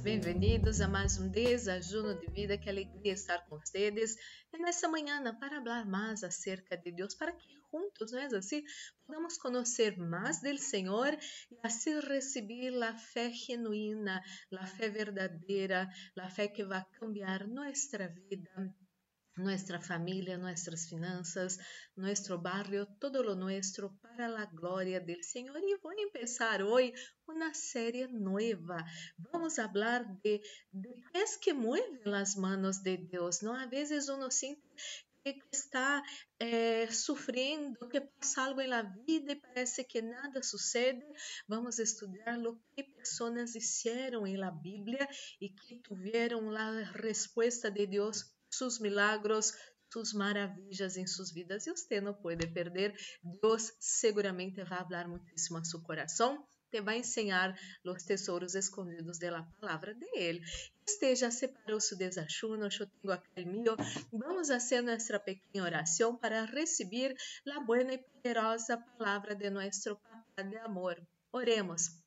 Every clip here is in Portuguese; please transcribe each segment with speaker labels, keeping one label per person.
Speaker 1: bem-vindas, bem-vindos a mais um desajuno de vida. Que alegria estar com vocês e nessa manhã para falar mais acerca de Deus, para que juntos, não é assim, podamos conhecer mais do Senhor e assim receber a fé genuína, a fé verdadeira, a fé que vai cambiar nossa vida nuestra familia, nuestras finanzas, nuestro barrio, todo lo nuestro para la gloria del Señor. Y voy a empezar hoy una serie nueva. Vamos a hablar de, de que mueve las manos de Dios, ¿no? A veces uno siente que está eh, sufriendo, que pasa algo en la vida y parece que nada sucede. Vamos a estudiar lo que personas hicieron en la Biblia y que tuvieron la respuesta de Dios sus milagros, sus maravillas em suas vidas. E você não pode perder. Deus seguramente vai falar muitíssimo a seu coração. Te vai ensinar os tesouros escondidos da palavra de Ele. Esteja separou seu desachuno, eu tenho aqui o meu. Vamos fazer nossa pequena oração para receber a boa e poderosa palavra de nosso Pai de amor. Oremos.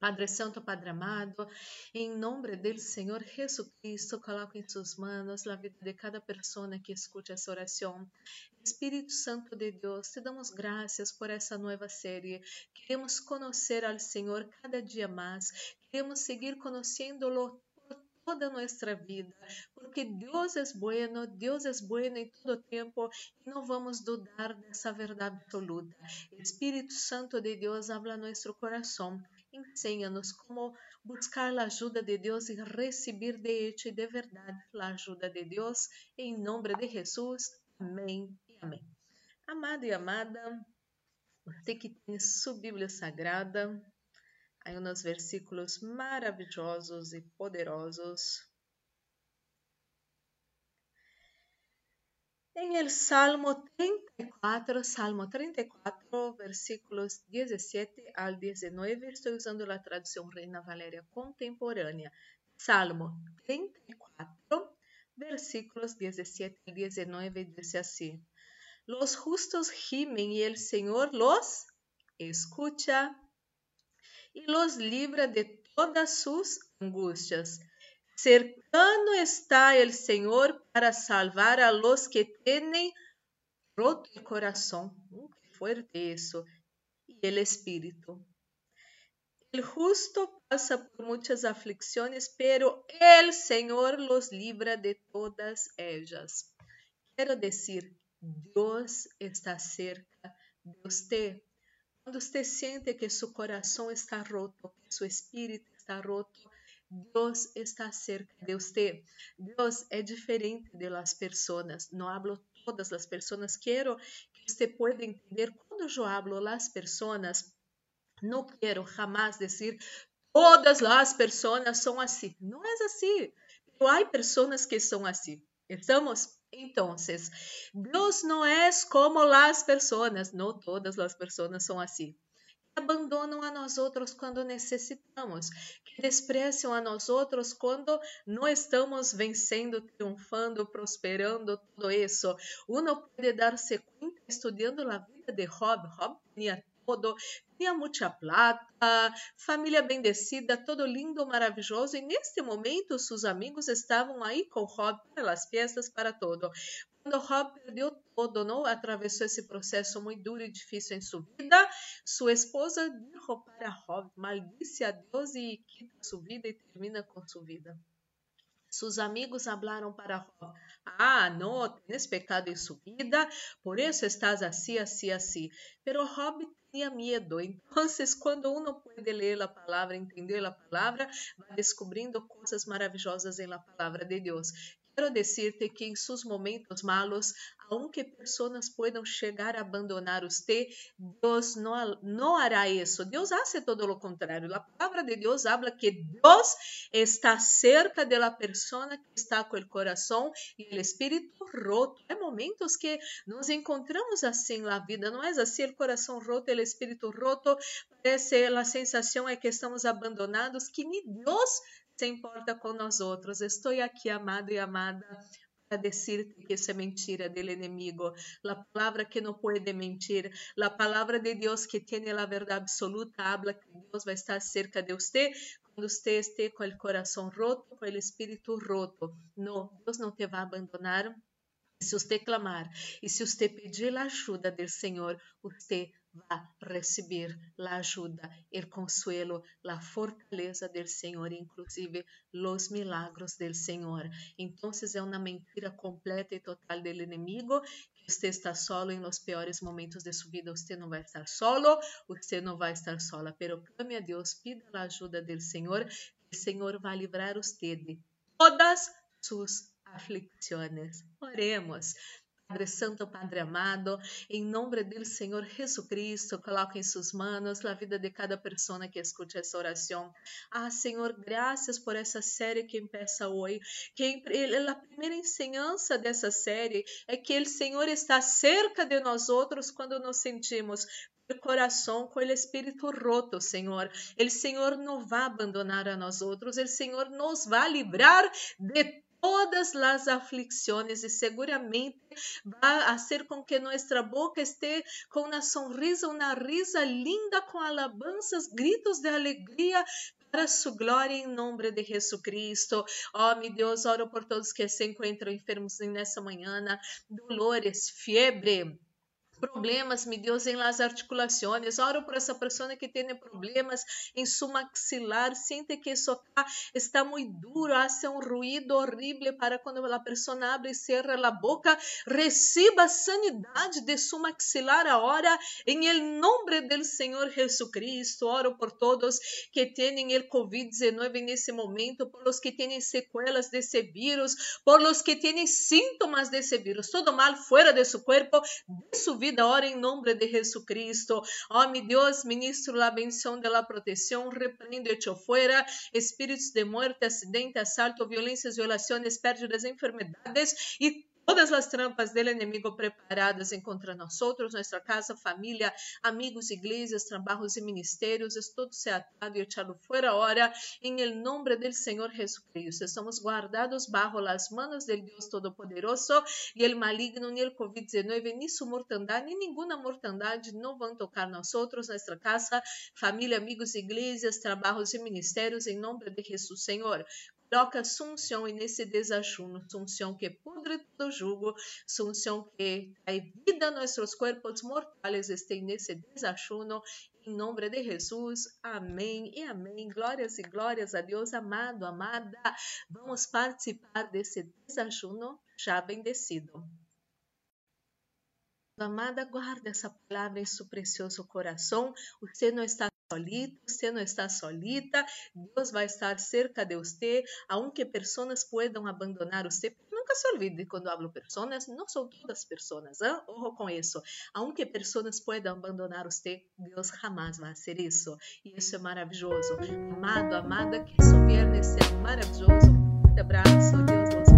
Speaker 1: Padre Santo, Padre amado, em nome do Senhor Jesucristo, coloco em suas mãos a vida de cada pessoa que escute essa oração. Espírito Santo de Deus, te damos graças por essa nova série. Queremos conhecer ao Senhor cada dia mais. Queremos seguir conhecendo-lo toda nossa vida, porque Deus é bueno, Deus é bueno em todo tempo e não vamos dudar dessa verdade absoluta. Espírito Santo de Deus, habla nosso coração Ensina-nos como buscar a ajuda de Deus e receber de e de verdade a ajuda de Deus. Em nome de Jesus. Amém e amém. Amado e amada, você que tem sua Bíblia Sagrada, aí uns versículos maravilhosos e poderosos En el Salmo 34, Salmo 34, versículos 17 al 19, estoy usando la traducción Reina Valeria contemporánea. Salmo 34, versículos 17 al 19, dice así. Los justos gimen y el Señor los escucha y los libra de todas sus angustias. Cercano está el Señor para salvar a los que tienen roto el corazón. Uh, qué fuerte eso. Y el espíritu. El justo pasa por muchas aflicciones, pero el Señor los libra de todas ellas. Quiero decir, Dios está cerca de usted. Quando usted siente que su corazón está roto, que su espíritu está roto, Deus está cerca de você. Deus é diferente de las personas. Não hablo todas as pessoas. Quero que você pueda entender quando eu hablo las personas. Não quero jamais dizer todas as pessoas são assim. Não é assim. Há pessoas que são assim. Estamos? Então, Deus não é como as pessoas. Não todas as pessoas são assim abandonam a nós outros quando necessitamos, que despreciam a nós outros quando não estamos vencendo, triunfando, prosperando, tudo isso. Uno pode dar-se conta estudando a vida de Job. Job tinha todo, tinha muita plata, família bendecida, todo lindo, maravilhoso, e neste momento seus amigos estavam aí com Job para as festas, para todo. Quando Job perdeu todo, não atravessou esse processo muito duro e difícil em sua vida, sua esposa dijo para Job, maldice a Deus e quita sua vida e termina com sua vida. Seus amigos falaram para Job: Ah, não, tens pecado em sua vida, por isso estás assim, assim, assim. Pero Job tinha medo. Então, quando uno pode ler a palavra, entender a palavra, vai descobrindo coisas maravilhosas la palavra de Deus. Quero dizer-te que em seus momentos malos, aunque pessoas puedan chegar a abandonar você, Deus não, hará isso. Deus hace todo o contrário. A palavra de Deus habla que Deus está cerca de la persona que está com o coração e o espírito roto. Há momentos que nos encontramos assim na vida, não é assim? O coração roto, o espírito roto, parece a sensação é que estamos abandonados, que nem Deus se importa com nós outros. Estou aqui, amado e amada, para dizer que isso é mentira do inimigo. A palavra que não pode mentir, a palavra de Deus que tem a verdade absoluta, habla que Deus vai estar cerca de você quando você esteja com o coração roto, com o espírito roto. Não, Deus não te vai abandonar. Se você clamar e se você pedir a ajuda do Senhor, você vai receber a ajuda, o consuelo, a fortaleza do Senhor, inclusive os milagros do Senhor. Então, é uma mentira completa e total do inimigo que você está solo em los piores momentos de sua vida. Você não vai estar solo, você não vai estar sola. Pero clame a Deus, pida a ajuda do Senhor, que o Senhor vai livrar você de todas suas aflicciones. Oremos. Padre Santo, Padre amado, em nome do Senhor Jesus Cristo, coloque em suas mãos a vida de cada pessoa que escute essa oração. Ah, Senhor, graças por essa série que começa hoje. Que a primeira ensinança dessa série é que o Senhor está cerca de nós outros quando nos sentimos coração com o espírito roto, Senhor. O Senhor não vai abandonar a nós outros, o Senhor nos vai livrar de todas as aflicções e seguramente vai fazer com que nossa boca esteja com uma sonrisa, uma risa linda, com alabanças, gritos de alegria para sua glória em nome de Jesus Cristo. Ó, oh, meu Deus, oro por todos que se encontram enfermos nessa manhã, dolores, febre problemas, mi Deus, em las articulações. Oro por essa pessoa que tem problemas em su maxilar. Sente que isso acá está muito duro, hace um ruído horrível para quando a pessoa abre e cerra a boca. Receba sanidade de su maxilar agora, em el nome do Senhor Jesucristo. Oro por todos que têm el COVID-19 nesse momento, por los que têm sequelas desse vírus, por los que têm síntomas desse vírus. Todo mal fora de su cuerpo, de su vida vida, ora em nome de Jesucristo. Oh, meu Deus, ministro la bendición de la protección, repreende hecho fuera espíritos de muerte, acidente, violências, violações, pérdidas, enfermedades e todas as trampas do inimigo preparadas contra nós nossa casa, família, amigos, igrejas, trabalhos e ministérios, es todo se atado e echado fora hora, em nombre del Senhor Jesucristo. Estamos guardados bajo las manos del Deus Todopoderoso e el maligno, ni el COVID-19, ni su mortandade, ni ninguna mortandade não vão tocar nós nossa casa, família, amigos, igrejas, trabalhos e ministérios, em nome de Jesus, Senhor. Coloca sunção nesse desajuno, sunção que pudre todo jugo, sunção que dá vida a nossos corpos mortais, estém nesse desajuno, em nome de Jesus, amém e amém. Glórias e glórias a Deus, amado, amada. Vamos participar desse desajuno já bendecido. Amada, guarda essa palavra em seu precioso coração. Você não está solito, você não está solita, Deus vai estar cerca de você, aunque pessoas puedan abandonar você. Nunca se olvide quando hablo pessoas, não são todas pessoas, ¿eh? ojo com isso. Aunque pessoas puedan abandonar você, Deus jamais vai fazer isso. E isso é maravilhoso. Amado, amada, que isso viernes seja maravilhoso. Um abraço.